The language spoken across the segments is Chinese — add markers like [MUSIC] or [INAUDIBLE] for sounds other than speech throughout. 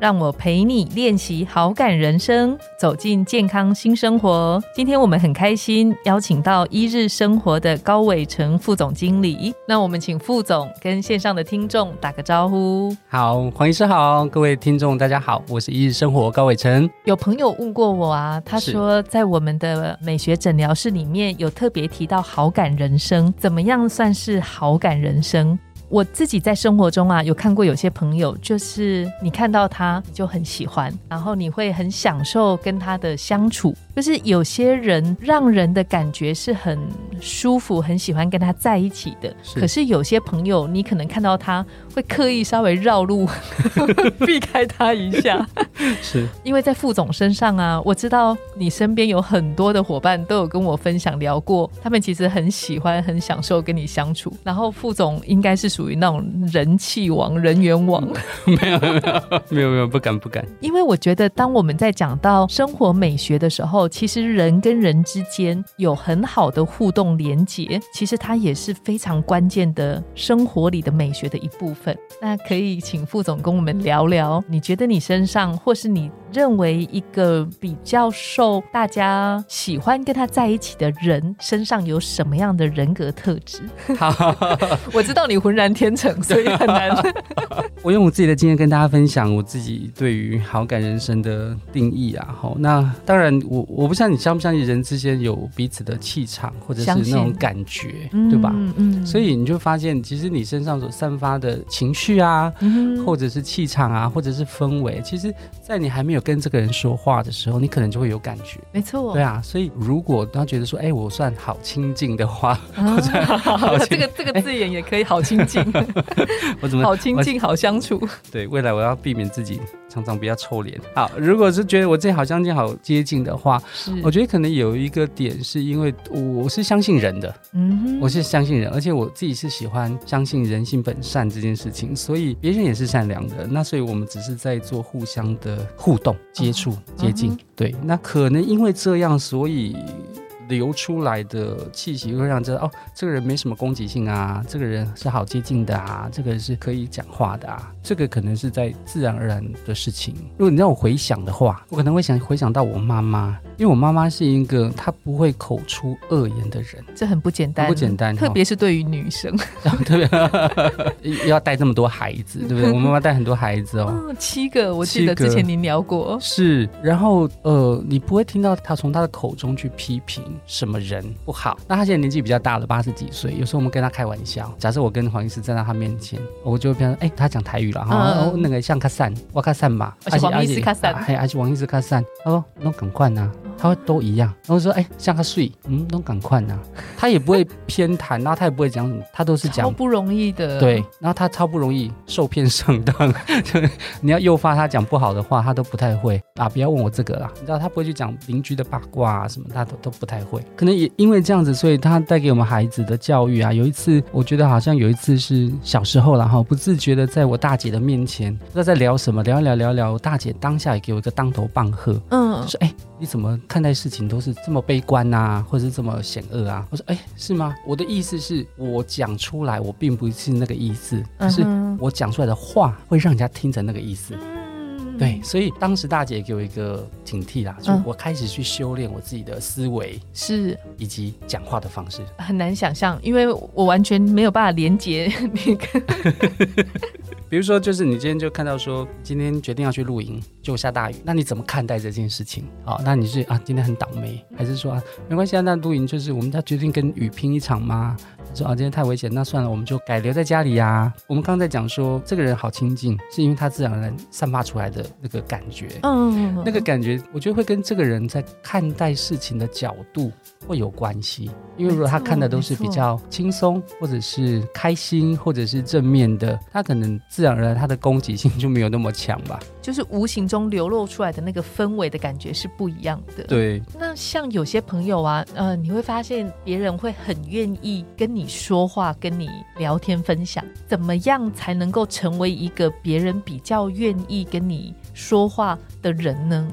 让我陪你练习好感人生，走进健康新生活。今天我们很开心邀请到一日生活的高伟成副总经理。那我们请副总跟线上的听众打个招呼。好，黄医师好，各位听众大家好，我是一日生活高伟成。有朋友问过我啊，他说在我们的美学诊疗室里面有特别提到好感人生，怎么样算是好感人生？我自己在生活中啊，有看过有些朋友，就是你看到他就很喜欢，然后你会很享受跟他的相处。就是有些人让人的感觉是很舒服，很喜欢跟他在一起的。可是有些朋友，你可能看到他会刻意稍微绕路，[LAUGHS] 避开他一下。[LAUGHS] 是因为在副总身上啊，我知道你身边有很多的伙伴都有跟我分享聊过，他们其实很喜欢、很享受跟你相处。然后副总应该是属。属于那种人气王、人缘王，[LAUGHS] 没有没有没有没有不敢不敢。因为我觉得，当我们在讲到生活美学的时候，其实人跟人之间有很好的互动连接，其实它也是非常关键的生活里的美学的一部分。那可以请副总跟我们聊聊，你觉得你身上，或是你认为一个比较受大家喜欢跟他在一起的人身上有什么样的人格特质？好，[LAUGHS] [LAUGHS] 我知道你浑然。天成，[LAUGHS] 所以很难。[LAUGHS] 我用我自己的经验跟大家分享我自己对于好感人生的定义啊。好，那当然，我我不知道你相不相信人之间有彼此的气场，或者是那种感觉，对吧？嗯嗯。所以你就发现，其实你身上所散发的情绪啊，或者是气场啊，或者是氛围，其实，在你还没有跟这个人说话的时候，你可能就会有感觉。没错。对啊，所以如果他觉得说，哎，我算好亲近的话，[LAUGHS] 这个这个字眼也可以好亲近。[LAUGHS] 我怎么好亲近、好相处？[LAUGHS] 对，未来我要避免自己常常比较臭脸。好，如果是觉得我自己好相近、好接近的话，我觉得可能有一个点，是因为我是相信人的，嗯，我是相信人，而且我自己是喜欢相信人性本善这件事情，所以别人也是善良的。那所以我们只是在做互相的互动、接触、接近。对，那可能因为这样，所以。流出来的气息会让知道哦，这个人没什么攻击性啊，这个人是好接近的啊，这个人是可以讲话的啊，这个可能是在自然而然的事情。如果你让我回想的话，我可能会想回想到我妈妈，因为我妈妈是一个她不会口出恶言的人，这很不简单，不简单，特别是对于女生，[LAUGHS] 特别要带这么多孩子，对不对？[LAUGHS] 我妈妈带很多孩子哦，七个，我记得之前您聊过，是，然后呃，你不会听到她从她的口中去批评。什么人不好？那她现在年纪比较大了，八十几岁。有时候我们跟她开玩笑，假设我跟黄医师站在她面前，我就会跟他说：“哎，她讲台语了哈，那个像卡散，我卡散吧，而且黄医师卡散，还而且黄医师卡散。”他说：“那赶快呐。”他会都一样，然后说：“哎，像他睡，嗯，都赶快呐。[LAUGHS] ”他也不会偏袒，然后他也不会讲什么，他都是讲不容易的。对，然后他超不容易受骗上当，[LAUGHS] 你要诱发他讲不好的话，他都不太会啊。不要问我这个啦，你知道他不会去讲邻居的八卦啊什么，他都都不太会。可能也因为这样子，所以他带给我们孩子的教育啊，有一次我觉得好像有一次是小时候然后不自觉的在我大姐的面前，不知道在聊什么，聊一聊聊聊，大姐当下也给我一个当头棒喝，嗯，说哎，你怎么？看待事情都是这么悲观呐，或者是这么险恶啊？我说，哎，是吗？我的意思是我讲出来，我并不是那个意思，是我讲出来的话会让人家听成那个意思。对，所以当时大姐给我一个警惕啦，就我开始去修炼我自己的思维，是以及讲话的方式。很难想象，因为我完全没有办法连接 [LAUGHS] 那个。[LAUGHS] [LAUGHS] 比如说，就是你今天就看到说，今天决定要去露营，就下大雨，那你怎么看待这件事情？好，那你是啊，今天很倒霉，还是说啊，没关系啊？那露营就是我们要决定跟雨拼一场吗？说啊，今天太危险，那算了，我们就改留在家里呀。我们刚刚在讲说，这个人好亲近，是因为他自然而然散发出来的那个感觉，嗯，那个感觉，我觉得会跟这个人在看待事情的角度会有关系。因为如果他看的都是比较轻松，或者是开心，或者是正面的，他可能。自然而然，他的攻击性就没有那么强吧。就是无形中流露出来的那个氛围的感觉是不一样的。。对，那像有些朋友啊，呃，你会发现别人会很愿意跟你说话、跟你聊天、分享，怎么样才能够成为一个别人比较愿意跟你说话的人呢？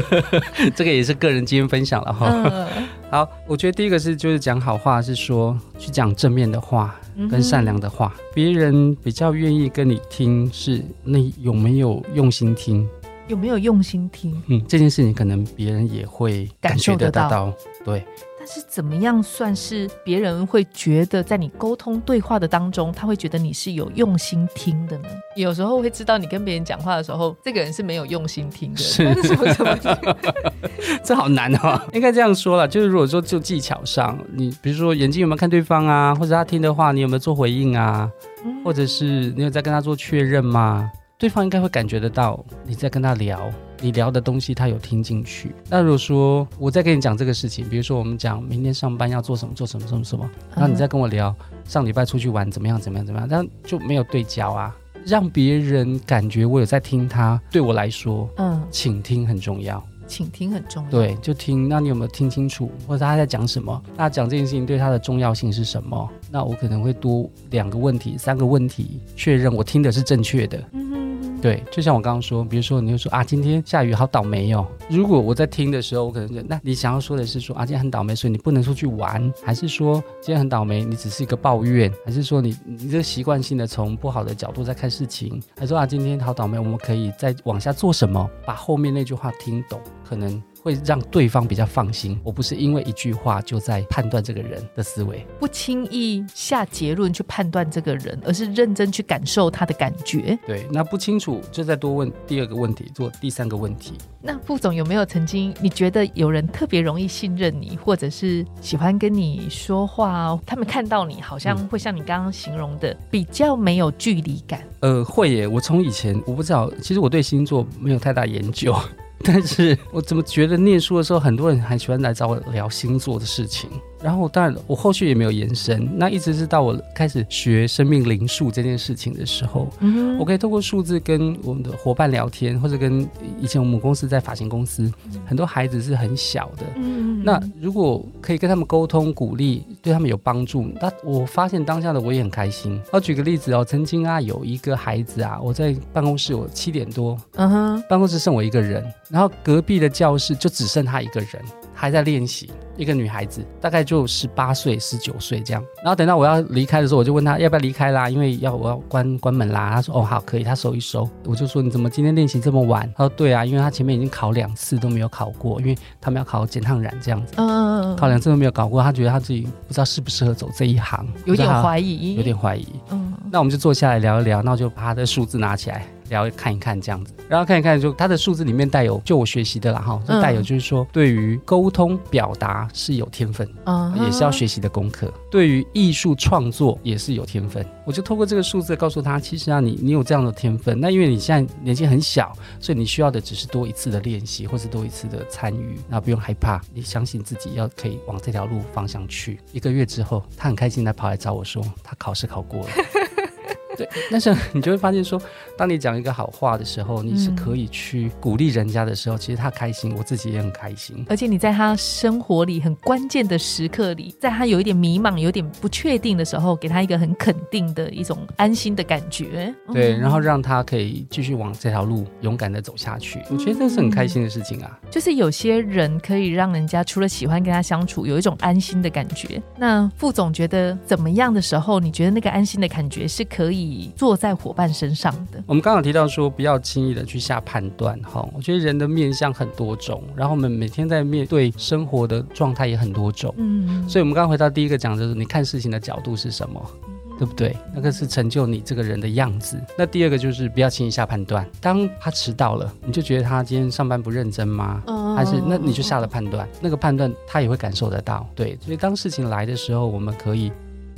[LAUGHS] 这个也是个人经验分享了哈。嗯，好，我觉得第一个是就是讲好话，是说去讲正面的话嗯跟善良的话，别人比较愿意跟你听，是你有没有用心听？有没有用心听？嗯，这件事情可能别人也会感觉得到。对，但是怎么样算是别人会觉得在你沟通对话的当中，他会觉得你是有用心听的呢？有时候会知道你跟别人讲话的时候，这个人是没有用心听的。是？[LAUGHS] 这好难哦。[LAUGHS] 应该这样说了，就是如果说就技巧上，你比如说眼睛有没有看对方啊，或者他听的话，你有没有做回应啊，嗯或者是你有在跟他做确认吗？对方应该会感觉得到你在跟他聊，你聊的东西他有听进去。那如果说我在跟你讲这个事情，比如说我们讲明天上班要做什么，做什么，做什么，什么，然后你再跟我聊上礼拜出去玩怎么样，怎么样，怎么样，这样就没有对焦啊，让别人感觉我有在听他。对我来说，嗯，倾听很重要。倾听很重要。对，就听。那你有没有听清楚，或者他在讲什么？那讲这件事情对他的重要性是什么？那我可能会多两个问题、三个问题，确认我听的是正确的。对，就像我刚刚说，比如说你就说啊，今天下雨，好倒霉哦。如果我在听的时候，我可能就那你想要说的是说啊，今天很倒霉，所以你不能出去玩，还是说今天很倒霉，你只是一个抱怨，还是说你你这习惯性的从不好的角度在看事情，还是说啊，今天好倒霉，我们可以再往下做什么？把后面那句话听懂，可能。会让对方比较放心，我不是因为一句话就在判断这个人的思维。不轻易下结论去判断这个人，而是认真去感受他的感觉。对，那不清楚就再多问第二个问题，做第三个问题。那副总有没有曾经你觉得有人特别容易信任你，或者是喜欢跟你说话？他们看到你好像会像你刚刚形容的，比较没有距离感。呃，会耶。我从以前我不知道，其实我对星座没有太大研究，但是我怎么觉得念书的时候，很多人还喜欢来找我聊星座的事情。然后，当然我后续也没有延伸，那一直是到我开始学生命灵数这件事情的时候，嗯我可以透过数字跟我们的伙伴聊天，或者跟以前我们公司在发型公司，很多孩子是很小的，嗯。那如果可以跟他们沟通、鼓励，对他们有帮助，那我发现当下的我也很开心。我举个例子哦，曾经啊有一个孩子啊，我在办公室，我七点多，嗯哼，办公室剩我一个人，然后隔壁的教室就只剩他一个人，还在练习。一个女孩子，大概就十八岁、十九岁这样。然后等到我要离开的时候，我就问她要不要离开啦，因为要我要关关门啦。她说哦好，可以。她收一收。我就说你怎么今天练习这么晚？她说对啊，因为她前面已经考两次都没有考过，因为他们要考减烫染这样子，嗯嗯嗯考两次都没有考过，她觉得她自己不知道适不适合走这一行，有点怀疑，有点怀疑。嗯那我们就坐下来聊一聊，那我就把她的数字拿起来聊看一看这样子，然后看一看就他的数字里面带有就我学习的啦哈，就带有就是说对于沟通表达是有天分，嗯也是要学习的功课，对于艺术创作也是有天分。我就透过这个数字告诉他，其实啊你你有这样的天分，那因为你现在年纪很小，所以你需要的只是多一次的练习或是多一次的参与，那不用害怕，你相信自己要可以往这条路方向去。一个月之后，他很开心的跑来找我说，他考试考过了。对，但是你就会发现说，当你讲一个好话的时候，你是可以去鼓励人家的时候，其实他开心，我自己也很开心。而且你在他生活里很关键的时刻里，在他有一点迷茫、有点不确定的时候，给他一个很肯定的一种安心的感觉。对，嗯然后让他可以继续往这条路勇敢的走下去，我觉得这是很开心的事情啊。就是有些人可以让人家除了喜欢跟他相处，有一种安心的感觉。那副总觉得怎么样的时候，你觉得那个安心的感觉是可以坐在伙伴身上的？我们刚刚提到说，不要轻易的去下判断哈。我觉得人的面相很多种，然后我们每天在面对生活的状态也很多种，嗯，所以我们刚刚回到第一个讲，就是你看事情的角度是什么。对不对？那个是成就你这个人的样子。那第二个就是不要轻易下判断。当他迟到了，你就觉得他今天上班不认真吗？嗯还是那你就下了判断，那个判断他也会感受得到。对，所以当事情来的时候，我们可以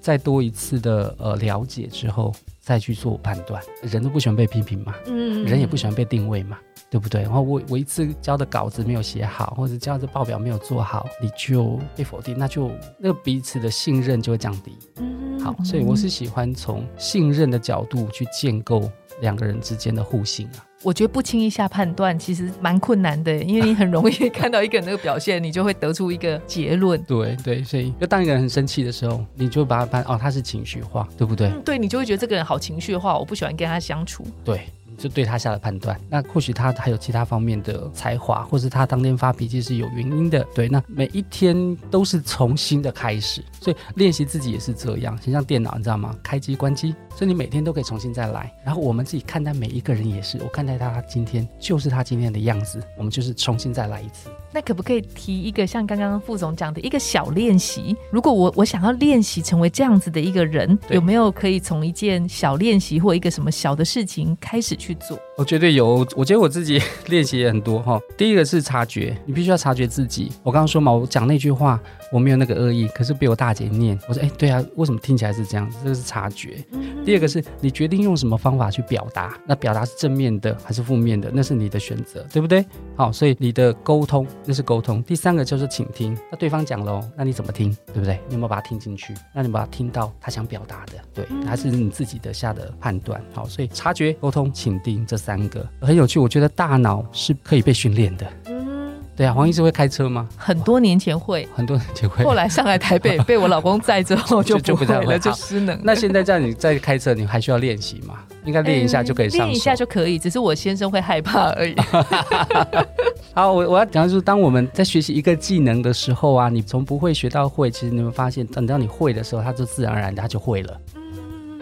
再多一次的呃了解之后，再去做判断。人都不喜欢被批评嘛，嗯人也不喜欢被定位嘛。对不对？然后我我一次交的稿子没有写好，或者交的报表没有做好，你就被否定，那就那个彼此的信任就会降低。嗯好，所以我是喜欢从信任的角度去建构两个人之间的互信啊。我觉得不轻易下判断，其实蛮困难的，因为你很容易看到一个人那个表现，你就会得出一个结论。[LAUGHS] 对对，所以就当一个人很生气的时候，你就把他判哦，他是情绪化，对不对？嗯，对你就会觉得这个人好情绪化，我不喜欢跟他相处。对。就对他下了判断，那或许他还有其他方面的才华，或是他当天发脾气是有原因的。对，那每一天都是重新的开始，所以练习自己也是这样，就像电脑，你知道吗？开机关机，所以你每天都可以重新再来。然后我们自己看待每一个人也是，我看待他今天就是他今天的样子，我们就是重新再来一次。那可不可以提一个像刚刚副总讲的一个小练习？如果我我想要练习成为这样子的一个人，有没有可以从一件小练习或一个什么小的事情开始去做？我绝对有，我觉得我自己练习也很多哈。第一个是察觉，你必须要察觉自己。我刚刚说嘛，我讲那句话我没有那个恶意，可是被我大姐念，我说哎，对啊，为什么听起来是这样子？这个是察觉。第二个是你决定用什么方法去表达，那表达是正面的还是负面的，那是你的选择，对不对？好，所以你的沟通。那是沟通。第三个就是倾听。那对方讲喽，那你怎么听？对不对？你有没有把它听进去？那你把它听到他想表达的，对，还是你自己的下的判断？好，所以察觉、沟通、倾听这三个很有趣。我觉得大脑是可以被训练的。嗯，对啊。黄医师会开车吗？很多年前会，很多年前会。后来上来台北 [LAUGHS] 被我老公载之后就就不会了，就失能。那现在这样你在开车，你还需要练习吗？应该练一下就可以上。练一下就可以，只是我先生会害怕而已。[LAUGHS] 好，我我要讲的是，当我们在学习一个技能的时候啊，你从不会学到会，其实你会发现，等到你会的时候，它就自然而然它就会了。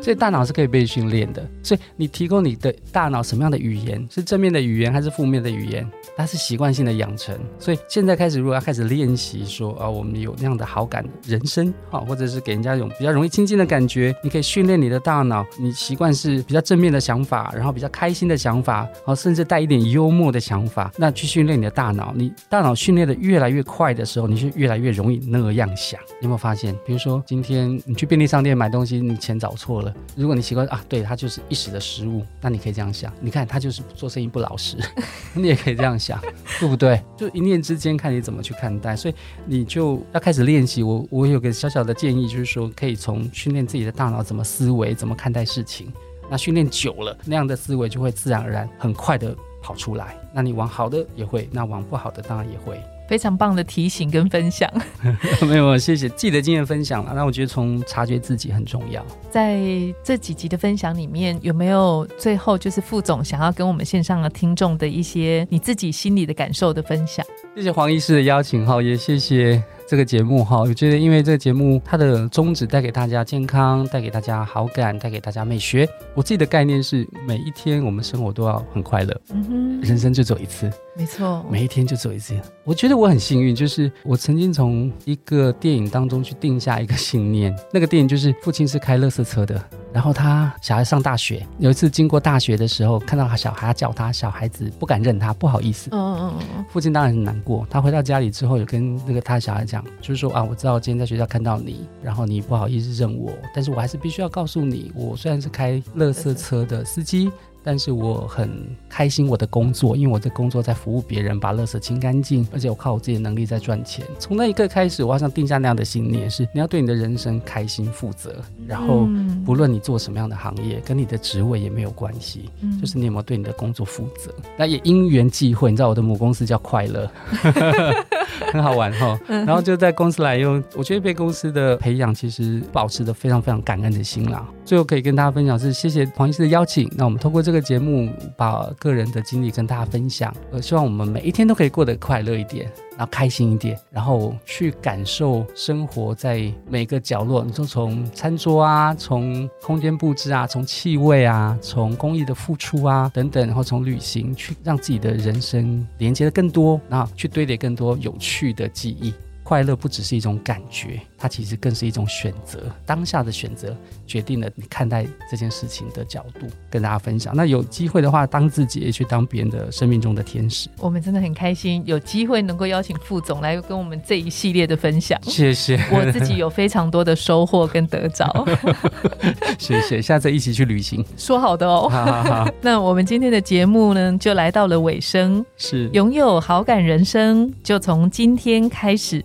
所以大脑是可以被训练的。所以你提供你的大脑什么样的语言，是正面的语言还是负面的语言？它是习惯性的养成。所以现在开始，如果要开始练习，说啊，我们有那样的好感人生，啊，或者是给人家一种比较容易亲近的感觉，你可以训练你的大脑。你习惯是比较正面的想法，然后比较开心的想法，好，甚至带一点幽默的想法，那去训练你的大脑。你大脑训练的越来越快的时候，你就越来越容易那样想。有没有发现？比如说今天你去便利商店买东西，你钱找错了。如果你习惯啊，对他就是一时的失误，那你可以这样想，你看他就是做生意不老实，[LAUGHS] 你也可以这样想，对不对？就一念之间，看你怎么去看待。所以你就要开始练习。我我有个小小的建议，就是说可以从训练自己的大脑怎么思维，怎么看待事情。那训练久了，那样的思维就会自然而然很快的跑出来。那你往好的也会，那往不好的当然也会。非常棒的提醒跟分享，[LAUGHS] 没有，谢谢，记得经验分享了。那我觉得从察觉自己很重要。在这几集的分享里面，有没有最后就是副总想要跟我们线上的听众的一些你自己心里的感受的分享？谢谢黄医师的邀请哈，也谢谢。这个节目哈，我觉得因为这个节目它的宗旨带给大家健康，带给大家好感，带给大家美学。我自己的概念是每一天我们生活都要很快乐，嗯哼，人生就走一次，没错，每一天就走一次。我觉得我很幸运，就是我曾经从一个电影当中去定下一个信念，那个电影就是父亲是开乐色车的。然后他小孩上大学，有一次经过大学的时候，看到他小孩叫他，小孩子不敢认他，不好意思。嗯嗯嗯。父亲当然很难过。他回到家里之后，有跟那个他的小孩讲，就是说啊，我知道今天在学校看到你，然后你不好意思认我，但是我还是必须要告诉你，我虽然是开乐色车的司机。但是我很开心我的工作，因为我的工作在服务别人，把垃圾清干净，而且我靠我自己的能力在赚钱。从那一刻开始，我好像定下那样的信念：是你要对你的人生开心负责，然后不论你做什么样的行业，跟你的职位也没有关系，就是你有没有对你的工作负责。那也因缘际会，你知道我的母公司叫快乐，很好玩哈。然后就在公司来用，我觉得被公司的培养，其实保持着非常非常感恩的心啦。最后可以跟大家分享是，谢谢黄医师的邀请。那我们通过这个节目，把个人的经历跟大家分享。呃，希望我们每一天都可以过得快乐一点，然后开心一点，然后去感受生活在每个角落。你说从餐桌啊，从空间布置啊，从气味啊，从公益的付出啊等等，然后从旅行去让自己的人生连接的更多，然后去堆叠更多有趣的记忆。快乐不只是一种感觉。它其实更是一种选择，当下的选择决定了你看待这件事情的角度。跟大家分享，那有机会的话，当自己也去当别人的生命中的天使。我们真的很开心，有机会能够邀请副总来跟我们这一系列的分享。谢谢，我自己有非常多的收获跟得着。谢谢，下次一起去旅行。说好的哦。好好好。那我们今天的节目呢，就来到了尾声。是，拥有好感人生，就从今天开始。